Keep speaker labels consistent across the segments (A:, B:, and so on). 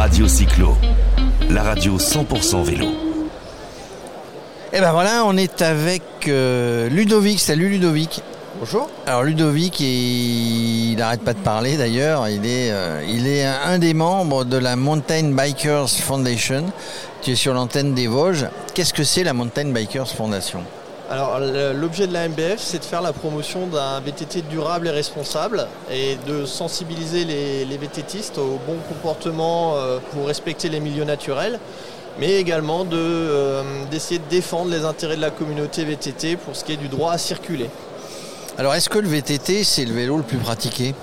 A: Radio Cyclo, la radio 100% vélo.
B: Et ben voilà, on est avec euh, Ludovic. Salut Ludovic.
C: Bonjour.
B: Alors Ludovic, il n'arrête pas de parler d'ailleurs. Il est, euh, il est un des membres de la Mountain Bikers Foundation. Tu es sur l'antenne des Vosges. Qu'est-ce que c'est la Mountain Bikers Foundation?
C: Alors l'objet de la MBF, c'est de faire la promotion d'un VTT durable et responsable et de sensibiliser les, VTTistes au bon comportement euh, pour respecter les milieux naturels, mais également de, euh, d'essayer de défendre les intérêts de la communauté VTT pour ce qui est du droit à circuler.
B: Alors est-ce que le VTT, c'est le vélo le plus pratiqué?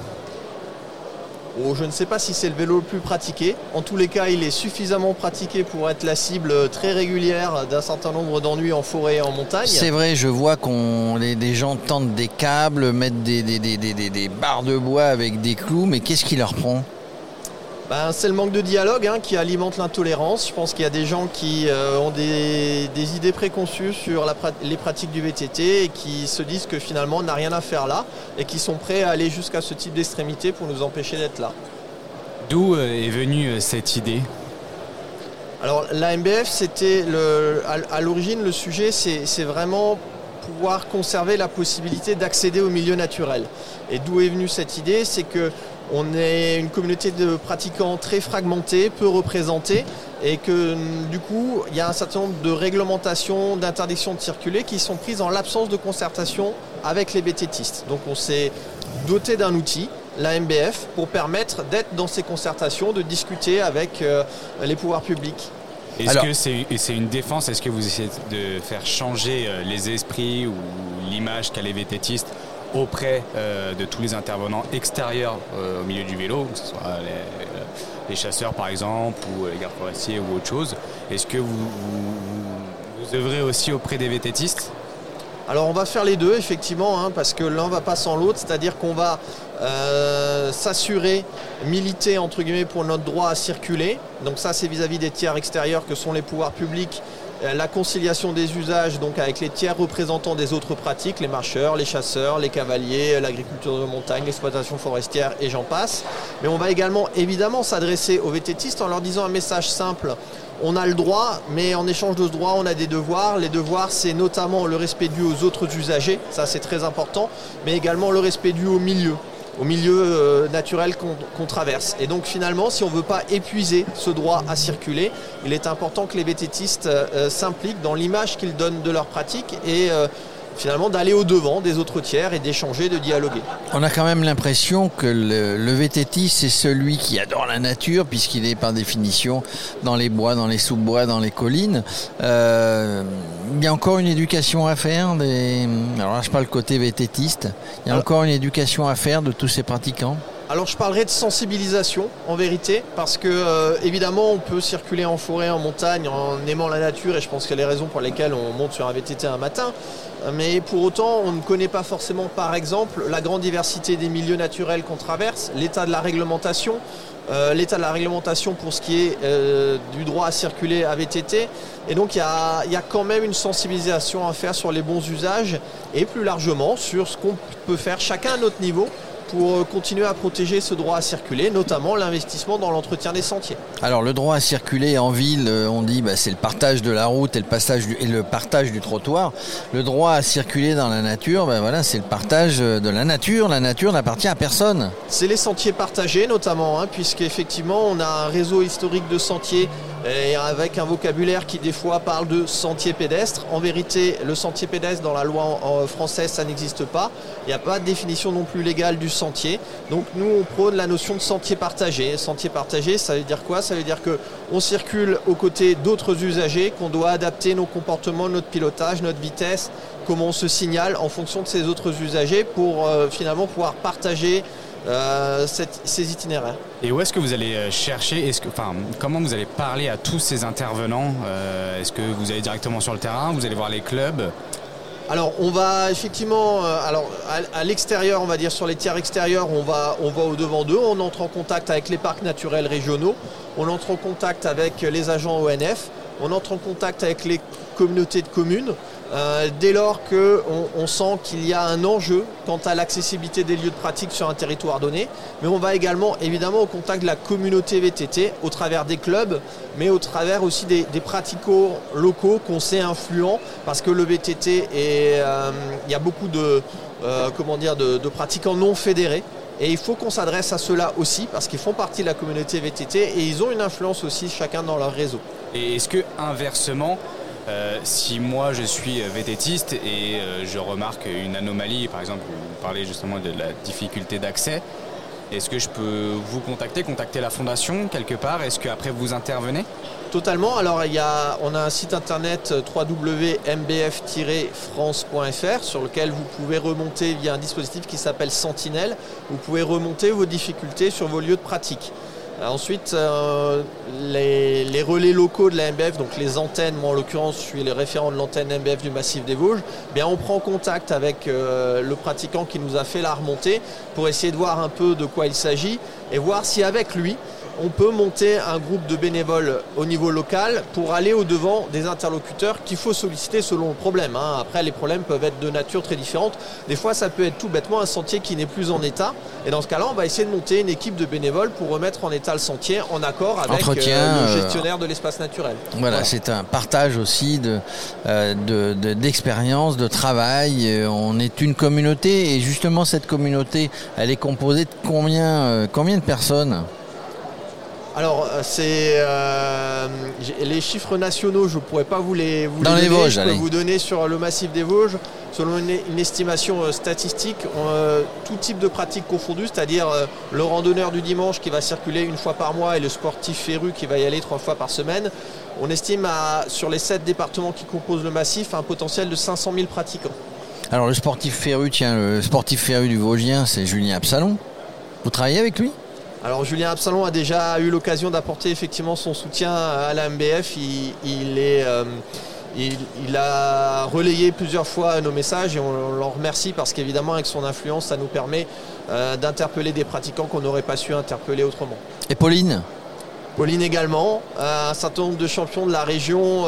C: Oh, je ne sais pas si c'est le vélo le plus pratiqué. En tous les cas, il est suffisamment pratiqué pour être la cible très régulière d'un certain nombre d'ennuis en forêt et en montagne.
B: C'est vrai, je vois qu'on les, gens tentent des câbles, mettent des- des- des- des barres de bois avec des clous, mais qu'est-ce qui leur prend?
C: Ben, c'est le manque de dialogue hein, qui alimente l'intolérance. Je pense qu'il y a des gens qui euh, ont des, des idées préconçues sur la les pratiques du VTT et qui se disent que finalement on n'a rien à faire là et qui sont prêts à aller jusqu'à ce type d'extrémité pour nous empêcher d'être là.
D: D'où euh, est venue euh, cette idée?
C: Alors la MBF, c'était à, l'origine le sujet, c'est, c'est vraiment pouvoir conserver la possibilité d'accéder au milieu naturel. Et d'où est venue cette idée? C'est que on est une communauté de pratiquants très fragmentée, peu représentée, et que du coup, il y a un certain nombre de réglementations, d'interdictions de circuler qui sont prises en l'absence de concertation avec les BTTistes. Donc on s'est doté d'un outil, la MBF, pour permettre d'être dans ces concertations, de discuter avec euh, les pouvoirs publics.
D: Est-ce
B: Alors-
D: que c'est c'est une défense? Est-ce que vous essayez de faire changer euh, les esprits ou l'image qu'a les vététistes auprès euh, de tous les intervenants extérieurs euh, au milieu du vélo, que ce soit les, les chasseurs par exemple, ou les gardes forestiers ou autre chose. Est-ce que vous, vous, œuvrez aussi auprès des vététistes?
C: Alors on va faire les deux effectivement, hein, parce que l'un va pas sans l'autre, c'est-à-dire qu'on va euh, s'assurer, militer entre guillemets pour notre droit à circuler. Donc ça c'est vis-à-vis des tiers extérieurs que sont les pouvoirs publics, euh, la conciliation des usages donc avec les tiers représentants des autres pratiques, les marcheurs, les chasseurs, les cavaliers, l'agriculture de montagne, l'exploitation forestière et j'en passe. Mais on va également évidemment s'adresser aux vététistes en leur disant un message simple. On a le droit, mais en échange de ce droit, on a des devoirs. Les devoirs, c'est notamment le respect dû aux autres usagers, ça c'est très important, mais également le respect dû au milieu, au milieu euh, naturel qu'on traverse. Et donc finalement, si on ne veut pas épuiser ce droit à circuler, il est important que les vététistes euh, euh, s'impliquent dans l'image qu'ils donnent de leur pratique et euh, finalement d'aller au-devant des autres tiers et d'échanger, de dialoguer.
B: On a quand même l'impression que le, le VTT, c'est celui qui adore la nature, puisqu'il est par définition dans les bois, dans les sous-bois, dans les collines. Euh, il y a encore une éducation à faire. Des... Alors là, je parle côté VTTiste. Il y a
C: Alors-
B: encore une éducation à faire de tous ces pratiquants?
C: Alors je parlerai de sensibilisation en vérité parce que euh, évidemment on peut circuler en forêt, en montagne en aimant la nature et je pense qu'il y a les raisons pour lesquelles on monte sur un VTT un matin. Mais pour autant on ne connaît pas forcément par exemple la grande diversité des milieux naturels qu'on traverse, l'état de la réglementation, euh, l'état de la réglementation pour ce qui est euh, du droit à circuler à VTT. Et donc il y a, il y a quand même une sensibilisation à faire sur les bons usages et plus largement sur ce qu'on peut faire chacun à notre niveau pour euh, continuer à protéger ce droit à circuler, notamment l'investissement dans l'entretien des sentiers.
B: Alors le droit à circuler en ville, euh, on dit bah, c'est le partage de la route et le, passage du, et le partage du trottoir. Le droit à circuler dans la nature, bah, voilà, c'est le partage euh, de la nature. La nature n'appartient à personne.
C: C'est les sentiers partagés notamment, hein, puisqu'effectivement on a un réseau historique de sentiers avec un vocabulaire qui des fois parle de sentier pédestre. En vérité, le sentier pédestre dans la loi française, ça n'existe pas. Il n'y a pas de définition non plus légale du sentier. Donc nous, on prône la notion de sentier partagé. Sentier partagé, ça veut dire quoi? Ça veut dire que on circule aux côtés d'autres usagers, qu'on doit adapter nos comportements, notre pilotage, notre vitesse, comment on se signale en fonction de ces autres usagers pour euh, finalement pouvoir partager euh, cette- ces itinéraires.
D: Et où est-ce que vous allez euh, chercher? Est-ce que, enfin, Comment vous allez parler à tous ces intervenants? Euh, Est-ce que vous allez directement sur le terrain? Vous allez voir les clubs?
C: Alors on va effectivement, alors à, à l'extérieur, on va dire sur les tiers extérieurs, on va, on va au devant d'eux, on entre en contact avec les parcs naturels régionaux, on entre en contact avec les agents ONF, on entre en contact avec les communautés de communes. Euh, dès lors qu'on on sent qu'il y a un enjeu quant à l'accessibilité des lieux de pratique sur un territoire donné, mais on va également évidemment au contact de la communauté VTT au travers des clubs, mais au travers aussi des, des praticos locaux qu'on sait influents, parce que le VTT, euh, il y a beaucoup de, euh, de, de pratiquants non fédérés. Et il faut qu'on s'adresse à ceux-là aussi parce qu'ils font partie de la communauté VTT et ils ont une influence aussi chacun dans leur réseau.
D: Et est-ce que inversement, euh, si moi je suis vététiste et euh, je remarque une anomalie, par exemple, vous parlez justement de la difficulté d'accès, est-ce que je peux vous contacter, contacter la fondation quelque part? Est-ce qu'après vous intervenez?
C: Totalement. Alors il y a, on a un site internet www.mbf-france.fr sur lequel vous pouvez remonter via un dispositif qui s'appelle Sentinelle. Vous pouvez remonter vos difficultés sur vos lieux de pratique. Ensuite, euh, les, les, relais locaux de la MBF, donc les antennes, moi en l'occurrence je suis le référent de l'antenne MBF du massif des Vosges, bien on prend contact avec euh, le pratiquant qui nous a fait la remontée pour essayer de voir un peu de quoi il s'agit et voir si avec lui on peut monter un groupe de bénévoles au niveau local pour aller au-devant des interlocuteurs qu'il faut solliciter selon le problème. hein. Après, les problèmes peuvent être de nature très différente. Des fois, ça peut être tout bêtement un sentier qui n'est plus en état. Et dans ce cas-là, on va essayer de monter une équipe de bénévoles pour remettre en état le sentier en accord avec
B: Entretien,
C: euh, le
B: euh,
C: gestionnaire de l'espace naturel.
B: Voilà, c'est un partage aussi de, euh, de- de- d'expérience, de, travail. On est une communauté et justement cette communauté, elle est composée de combien, combien de personnes?
C: Alors, euh, c'est euh, les chiffres nationaux, je ne pourrais pas vous les, vous
B: Dans
C: les
B: les
C: donner.
B: Vosges,
C: je peux
B: allez.
C: vous donner sur le massif des Vosges, selon une, une estimation euh, statistique, euh, tout type de pratiques confondues, c'est-à-dire le randonneur du dimanche qui va circuler une fois par mois et le sportif féru qui va y aller trois fois par semaine. On estime à, sur les sept départements qui composent le massif un potentiel de 500 000 pratiquants.
B: Alors le sportif féru, tiens, le sportif féru du Vosgien, c'est Julien Absalon. Vous travaillez avec lui?
C: Alors Julien Absalon a déjà eu l'occasion d'apporter effectivement son soutien à la MBF. Il, il est, euh, il, il a relayé plusieurs fois nos messages et on, l'en remercie parce qu'évidemment avec son influence ça nous permet euh, d'interpeller des pratiquants qu'on n'aurait pas su interpeller autrement.
B: Et Pauline?
C: Pauline également, Euh, un certain nombre de champions de la région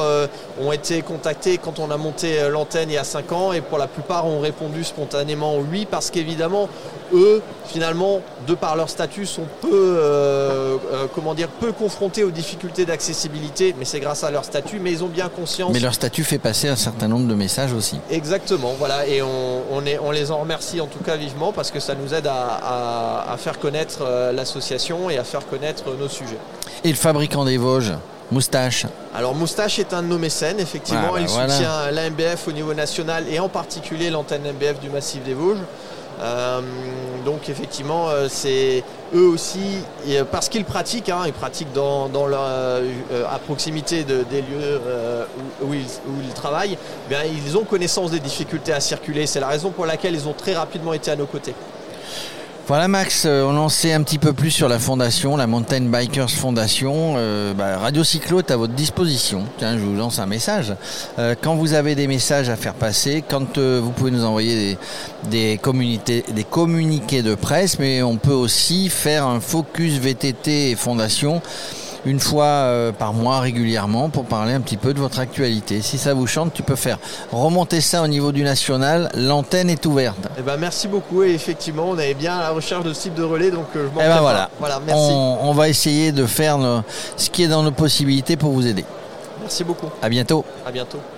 C: ont été contactés quand on a monté l'antenne il y a 5 ans et pour la plupart ont répondu spontanément oui parce qu'évidemment eux finalement de par leur statut sont peu euh, euh, comment dire peu confrontés aux difficultés d'accessibilité mais c'est grâce à leur statut mais ils ont bien conscience
B: Mais leur statut fait passer un certain nombre de messages aussi.
C: Exactement, voilà, et on, on est- on les en remercie en tout cas vivement parce que ça nous aide à, à- à faire connaître euh, l'association et à faire connaître nos sujets.
B: Et le fabricant des Vosges, Moustache.
C: Alors Moustache est un de nos mécènes, effectivement,
B: Ah, bah,
C: il
B: voilà.
C: soutient l'AMBF au niveau national et en particulier l'antenne MBF du massif des Vosges. Euh, donc effectivement, euh, c'est eux aussi, euh, parce qu'ils pratiquent, hein, ils pratiquent dans, dans à proximité de- des lieux où, où ils, où ils travaillent, bien, ils ont connaissance des difficultés à circuler. C'est la raison pour laquelle ils ont très rapidement été à nos côtés.
B: Voilà Max, euh, on en sait un petit peu plus sur la fondation, la Mountain Bikers Fondation. Euh, bah, Radio Cyclo est à votre disposition. Tiens, je vous lance un message. Euh, quand vous avez des messages à faire passer, quand vous pouvez nous envoyer des, des, des communiqués de presse, mais on peut aussi faire un focus VTT et Fondation une fois euh, par mois régulièrement pour parler un petit peu de votre actualité. Si ça vous chante, tu peux faire remonter ça au niveau du national. L'antenne est ouverte.
C: Eh ben, merci beaucoup et effectivement, on avait bien à la recherche de ce type de relais, donc euh, je m'en
B: Eh ben voilà.
C: Voilà, merci.
B: On, on va essayer de faire nos- ce qui est dans nos possibilités pour vous aider.
C: Merci beaucoup.
B: À bientôt.
C: À bientôt.